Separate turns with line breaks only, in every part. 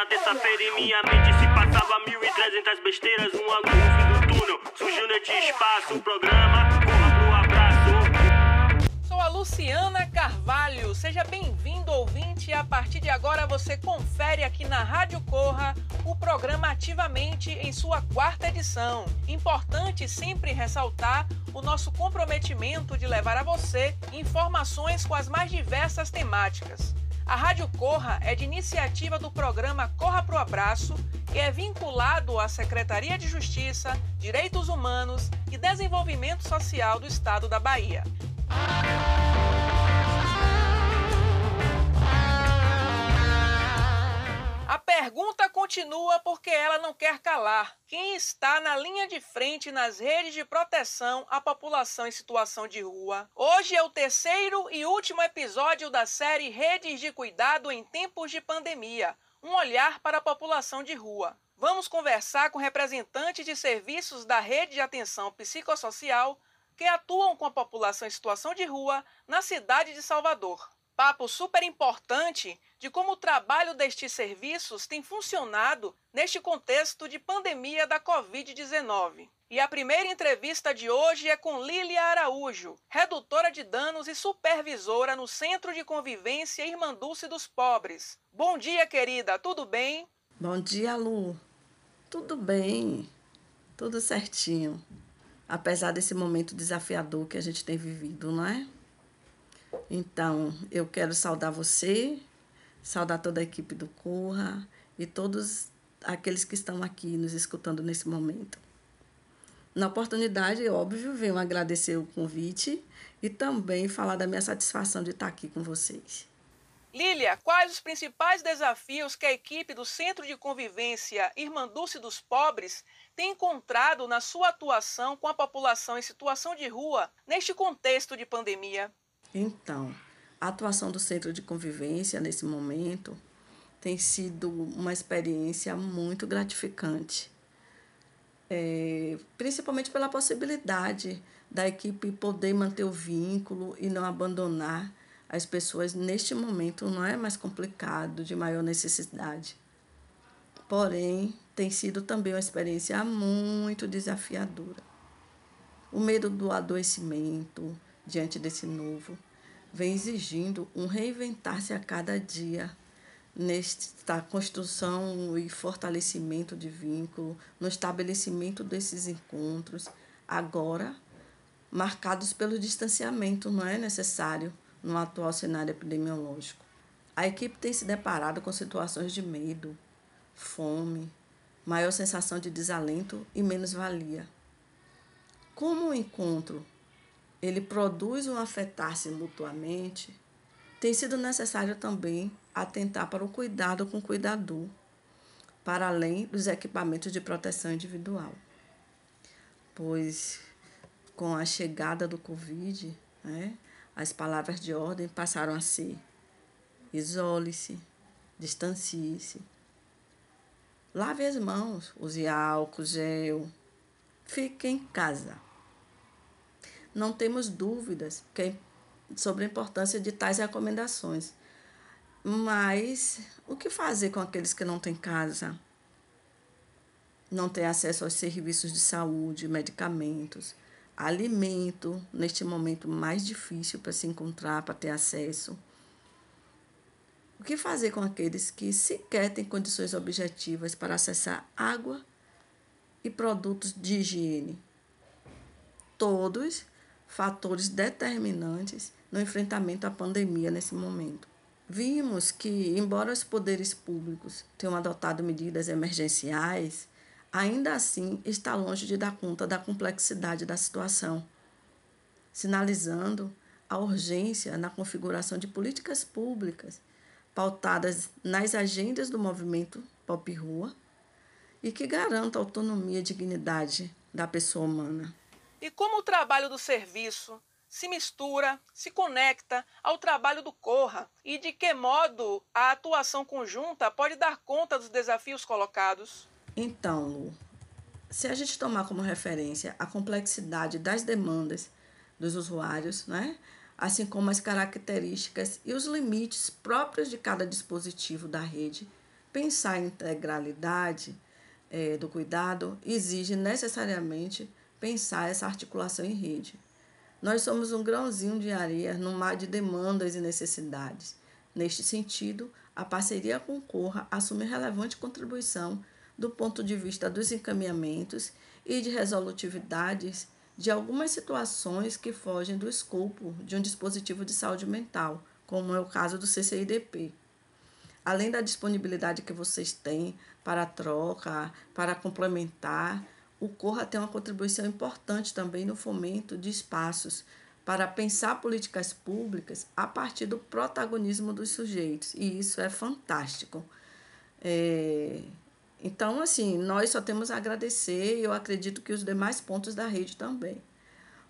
Na terça-feira em minha mente se passava mil e trezentas besteiras. Um ângulo no fim do túnel, surgiu neste espaço. O programa Corra pro Abraço.
Sou a Luciana Carvalho. Seja bem-vindo, ouvinte. A partir de agora você confere aqui na Rádio Corra o programa Ativamente em sua quarta edição. Importante sempre ressaltar o nosso comprometimento de levar a você informações com as mais diversas temáticas. A Rádio Corra é de iniciativa do programa Corra Pro Abraço e é vinculado à Secretaria de Justiça, Direitos Humanos e Desenvolvimento Social do Estado da Bahia. Pergunta continua porque ela não quer calar. Quem está na linha de frente nas redes de proteção à população em situação de rua? Hoje é o terceiro e último episódio da série Redes de Cuidado em Tempos de Pandemia um olhar para a população de rua. Vamos conversar com representantes de serviços da rede de atenção psicossocial que atuam com a população em situação de rua na cidade de Salvador papo super importante de como o trabalho destes serviços tem funcionado neste contexto de pandemia da Covid-19. E a primeira entrevista de hoje é com Lília Araújo, redutora de danos e supervisora no Centro de Convivência Irmã Dulce dos Pobres. Bom dia, querida, tudo bem?
Bom dia, Lu. Tudo bem, tudo certinho. Apesar desse momento desafiador que a gente tem vivido, não é? Então, eu quero saudar você, saudar toda a equipe do Corra e todos aqueles que estão aqui nos escutando nesse momento. Na oportunidade, óbvio, venho agradecer o convite e também falar da minha satisfação de estar aqui com vocês.
Lília, quais os principais desafios que a equipe do Centro de Convivência Irmã Dulce dos Pobres tem encontrado na sua atuação com a população em situação de rua neste contexto de pandemia?
Então, a atuação do Centro de Convivência nesse momento tem sido uma experiência muito gratificante. É, principalmente pela possibilidade da equipe poder manter o vínculo e não abandonar as pessoas neste momento não é mais complicado, de maior necessidade. Porém, tem sido também uma experiência muito desafiadora. O medo do adoecimento, diante desse novo, vem exigindo um reinventar-se a cada dia nesta construção e fortalecimento de vínculo, no estabelecimento desses encontros, agora marcados pelo distanciamento, não é necessário no atual cenário epidemiológico. A equipe tem se deparado com situações de medo, fome, maior sensação de desalento e menos-valia. Como o encontro ele produz um afetar-se mutuamente, tem sido necessário também atentar para o cuidado com o cuidador, para além dos equipamentos de proteção individual. Pois com a chegada do Covid, né, as palavras de ordem passaram a ser isole-se, distancie-se, lave as mãos, use álcool, gel, fique em casa não temos dúvidas que, sobre a importância de tais recomendações. Mas o que fazer com aqueles que não têm casa? Não têm acesso aos serviços de saúde, medicamentos, alimento, neste momento mais difícil para se encontrar, para ter acesso? O que fazer com aqueles que sequer têm condições objetivas para acessar água e produtos de higiene? Todos fatores determinantes no enfrentamento à pandemia nesse momento. Vimos que, embora os poderes públicos tenham adotado medidas emergenciais, ainda assim está longe de dar conta da complexidade da situação, sinalizando a urgência na configuração de políticas públicas pautadas nas agendas do movimento Pop Rua e que garantam a autonomia e dignidade da pessoa humana.
E como o trabalho do serviço se mistura, se conecta ao trabalho do Corra e de que modo a atuação conjunta pode dar conta dos desafios colocados?
Então, Lu, se a gente tomar como referência a complexidade das demandas dos usuários, né? assim como as características e os limites próprios de cada dispositivo da rede, pensar a integralidade é, do cuidado exige necessariamente pensar essa articulação em rede. Nós somos um grãozinho de areia no mar de demandas e necessidades. Neste sentido, a parceria com Corra assume relevante contribuição do ponto de vista dos encaminhamentos e de resolutividades de algumas situações que fogem do escopo de um dispositivo de saúde mental, como é o caso do CCIDP. Além da disponibilidade que vocês têm para troca, para complementar, o Corra tem uma contribuição importante também no fomento de espaços para pensar políticas públicas a partir do protagonismo dos sujeitos, e isso é fantástico. É, então, assim, nós só temos a agradecer e eu acredito que os demais pontos da rede também.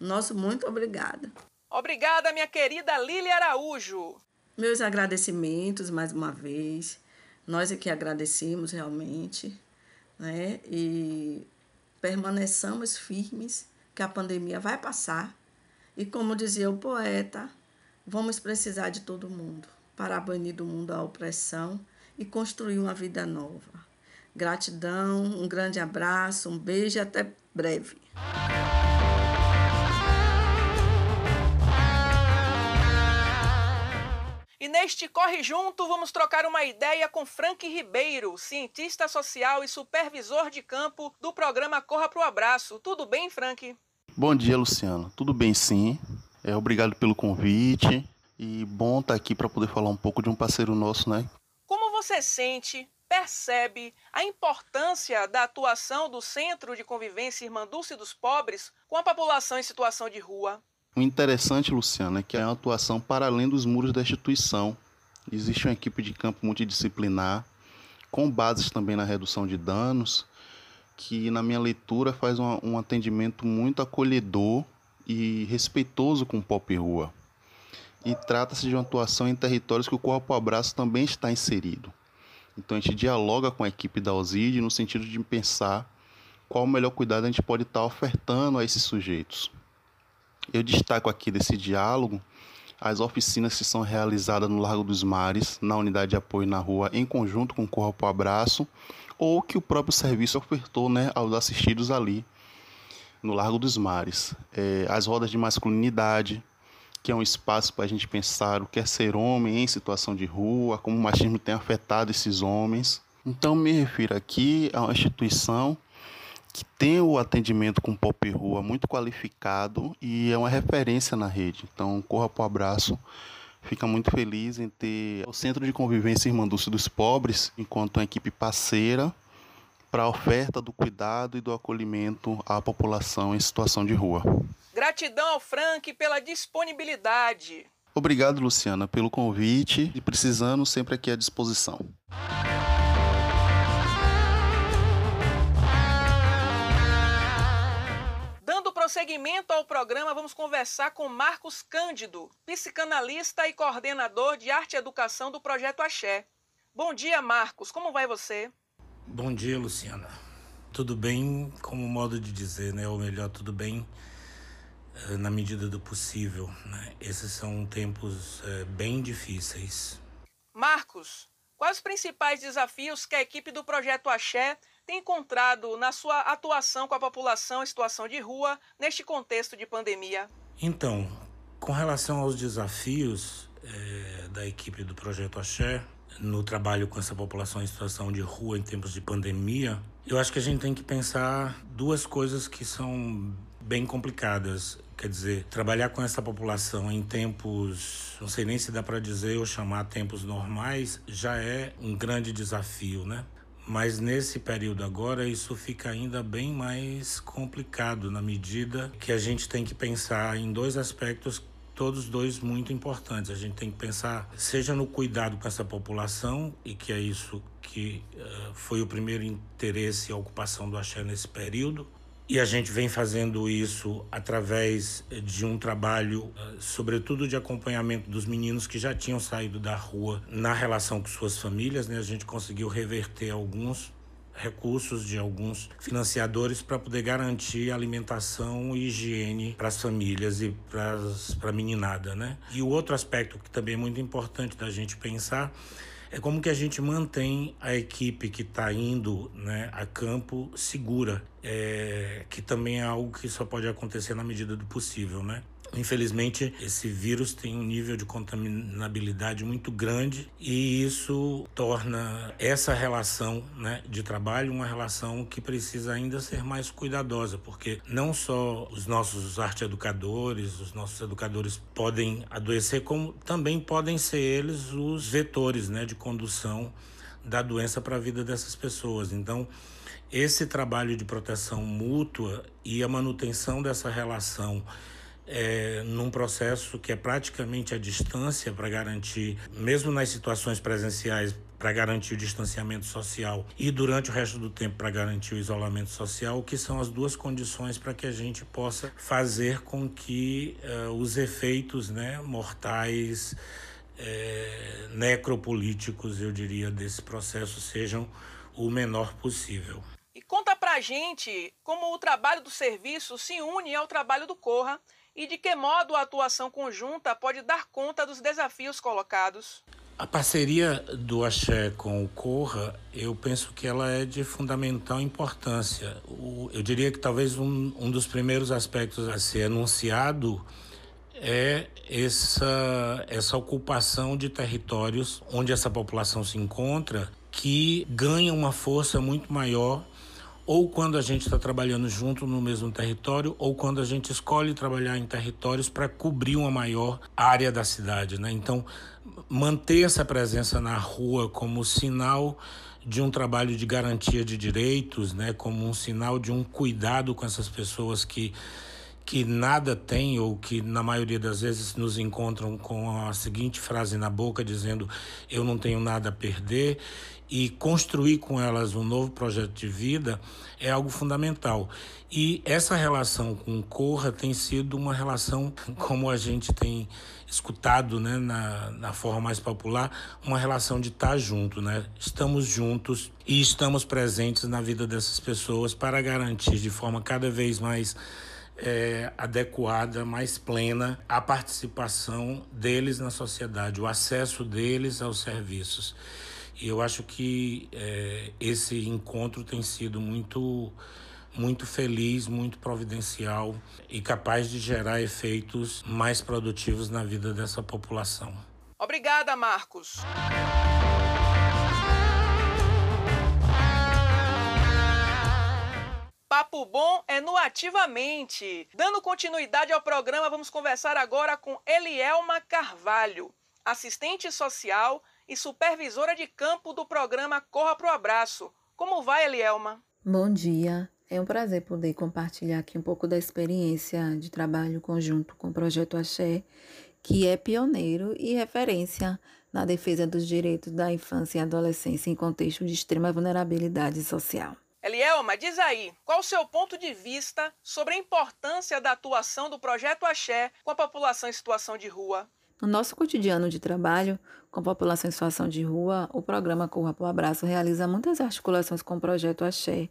Nosso muito obrigada.
Obrigada, minha querida Lília Araújo.
Meus agradecimentos mais uma vez. Nós é que agradecemos realmente, né? E permaneçamos firmes que a pandemia vai passar. E como dizia o poeta, vamos precisar de todo mundo para banir do mundo a opressão e construir uma vida nova. Gratidão, um grande abraço, um beijo e até breve.
Neste Corre Junto, vamos trocar uma ideia com Frank Ribeiro, cientista social e supervisor de campo do programa Corra Pro Abraço. Tudo bem, Frank?
Bom dia, Luciano. Tudo bem, sim. É, obrigado pelo convite e bom estar aqui para poder falar um pouco de um parceiro nosso, né?
Como você sente percebe a importância da atuação do Centro de Convivência Irmã Dulce dos Pobres com a população em situação de rua.
O interessante, Luciano, é que é uma atuação para além dos muros da instituição. Existe uma equipe de campo multidisciplinar, com bases também na redução de danos, que na minha leitura faz um, um atendimento muito acolhedor e respeitoso com o pop rua. E trata-se de uma atuação em territórios que o Corpo Abraço também está inserido. Então a gente dialoga com a equipe da OSID no sentido de pensar qual o melhor cuidado a gente pode estar ofertando a esses sujeitos. Eu destaco aqui desse diálogo as oficinas que são realizadas no Largo dos Mares, na unidade de apoio na rua, em conjunto com o Corpo Abraço, ou que o próprio serviço ofertou né, aos assistidos ali no Largo dos Mares. É, as rodas de masculinidade, que é um espaço para a gente pensar o que é ser homem em situação de rua, como o machismo tem afetado esses homens. Então, me refiro aqui a uma instituição que tem o atendimento com pop rua muito qualificado e é uma referência na rede. Então, corra para o abraço. Fica muito feliz em ter o Centro de Convivência Irmã Dulce dos Pobres enquanto uma equipe parceira para a oferta do cuidado e do acolhimento à população em situação de rua.
Gratidão ao Frank pela disponibilidade.
Obrigado, Luciana, pelo convite e precisando sempre aqui à disposição.
Dando prosseguimento ao programa, vamos conversar com Marcos Cândido, psicanalista e coordenador de arte e educação do Projeto Axé. Bom dia, Marcos. Como vai você?
Bom dia, Luciana. Tudo bem, como modo de dizer, né? Ou melhor, tudo bem eh, na medida do possível. Né? Esses são tempos é, bem difíceis.
Marcos, quais os principais desafios que a equipe do Projeto Axé tem encontrado na sua atuação com a população em situação de rua neste contexto de pandemia?
Então, com relação aos desafios é, da equipe do Projeto Axé, no trabalho com essa população em situação de rua em tempos de pandemia, eu acho que a gente tem que pensar duas coisas que são bem complicadas. Quer dizer, trabalhar com essa população em tempos, não sei nem se dá para dizer ou chamar tempos normais, já é um grande desafio, né? Mas nesse período agora isso fica ainda bem mais complicado na medida que a gente tem que pensar em dois aspectos todos dois muito importantes. A gente tem que pensar, seja no cuidado com essa população, e que é isso que uh, foi o primeiro interesse e ocupação do Axé nesse período, e a gente vem fazendo isso através de um trabalho, eh, sobretudo de acompanhamento dos meninos que já tinham saído da rua na relação com suas famílias. Né? A gente conseguiu reverter alguns recursos de alguns financiadores para poder garantir alimentação e higiene para as famílias e para a meninada. Né? E o outro aspecto que também é muito importante da gente pensar é como que a gente mantém a equipe que está indo né, a campo segura, é, que também é algo que só pode acontecer na medida do possível, né? Infelizmente, esse vírus tem um nível de contaminabilidade muito grande e isso torna essa relação né, de trabalho uma relação que precisa ainda ser mais cuidadosa, porque não só os nossos arte-educadores, os nossos educadores podem adoecer, como também podem ser eles os vetores né, de condução da doença para a vida dessas pessoas. Então, esse trabalho de proteção mútua e a manutenção dessa relação é, num processo que é praticamente a distância para garantir, mesmo nas situações presenciais, para garantir o distanciamento social e durante o resto do tempo para garantir o isolamento social, que são as duas condições para que a gente possa fazer com que uh, os efeitos né, mortais, é, necropolíticos, eu diria, desse processo sejam o menor possível.
E conta pra gente como o trabalho do serviço se une ao trabalho do Corra e de que modo a atuação conjunta pode dar conta dos desafios colocados?
A parceria do Axé com o Corra, eu penso que ela é de fundamental importância. Eu diria que talvez um, um dos primeiros aspectos a ser anunciado é essa, essa ocupação de territórios onde essa população se encontra, que ganha uma força muito maior ou quando a gente está trabalhando junto no mesmo território, ou quando a gente escolhe trabalhar em territórios para cobrir uma maior área da cidade. Né? Então, manter essa presença na rua como sinal de um trabalho de garantia de direitos, né? como um sinal de um cuidado com essas pessoas que que nada têm ou que na maioria das vezes nos encontram com a seguinte frase na boca dizendo eu não tenho nada a perder e construir com elas um novo projeto de vida é algo fundamental. E essa relação com Corra tem sido uma relação, como a gente tem escutado né, na, na forma mais popular, uma relação de estar junto. Né? Estamos juntos e estamos presentes na vida dessas pessoas para garantir de forma cada vez mais é, adequada, mais plena, a participação deles na sociedade, o acesso deles aos serviços. E eu acho que é, esse encontro tem sido muito, muito feliz, muito providencial e capaz de gerar efeitos mais produtivos na vida dessa população.
Obrigada, Marcos. Papo Bom é no Ativamente. Dando continuidade ao programa, vamos conversar agora com Elielma Carvalho, assistente social e supervisora de campo do programa Corra Pro Abraço. Como vai, Elielma?
Bom dia. É um prazer poder compartilhar aqui um pouco da experiência de trabalho conjunto com o Projeto Axé, que é pioneiro e referência na defesa dos direitos da infância e adolescência em contexto de extrema vulnerabilidade social.
Elielma, diz aí, qual o seu ponto de vista sobre a importância da atuação do Projeto Axé com a população em situação de rua?
No nosso cotidiano de trabalho, com a população em situação de rua, o programa Corra para o Abraço realiza muitas articulações com o projeto Axé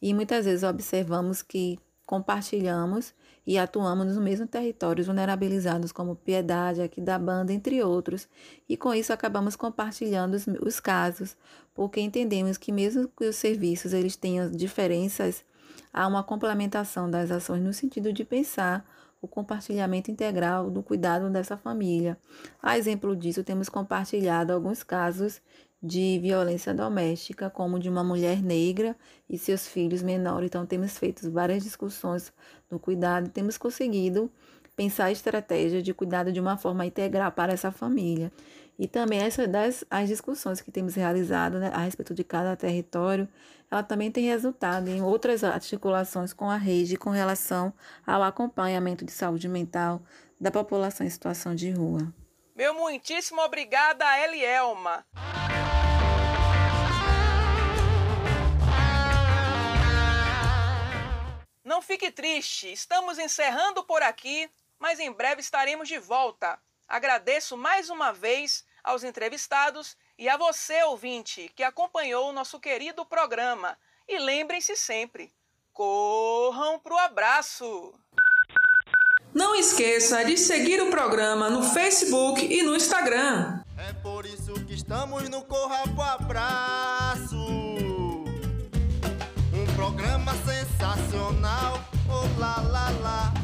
e muitas vezes observamos que compartilhamos e atuamos nos mesmos territórios vulnerabilizados como Piedade, aqui da banda, entre outros, e com isso acabamos compartilhando os, os casos, porque entendemos que mesmo que os serviços eles tenham diferenças, há uma complementação das ações no sentido de pensar o compartilhamento integral do cuidado dessa família. A exemplo disso, temos compartilhado alguns casos de violência doméstica, como de uma mulher negra e seus filhos menores. Então, temos feito várias discussões no cuidado, temos conseguido pensar estratégias de cuidado de uma forma integral para essa família. E também essa das as discussões que temos realizado né, a respeito de cada território, ela também tem resultado em outras articulações com a rede com relação ao acompanhamento de saúde mental da população em situação de rua.
Meu muitíssimo obrigada, Elielma. Não fique triste, estamos encerrando por aqui, mas em breve estaremos de volta. Agradeço mais uma vez aos entrevistados e a você, ouvinte, que acompanhou o nosso querido programa. E lembrem-se sempre: corram pro abraço! Não esqueça de seguir o programa no Facebook e no Instagram. É por isso que
Estamos no Corra pro Abraço programa sensacional. Oh lá lá lá.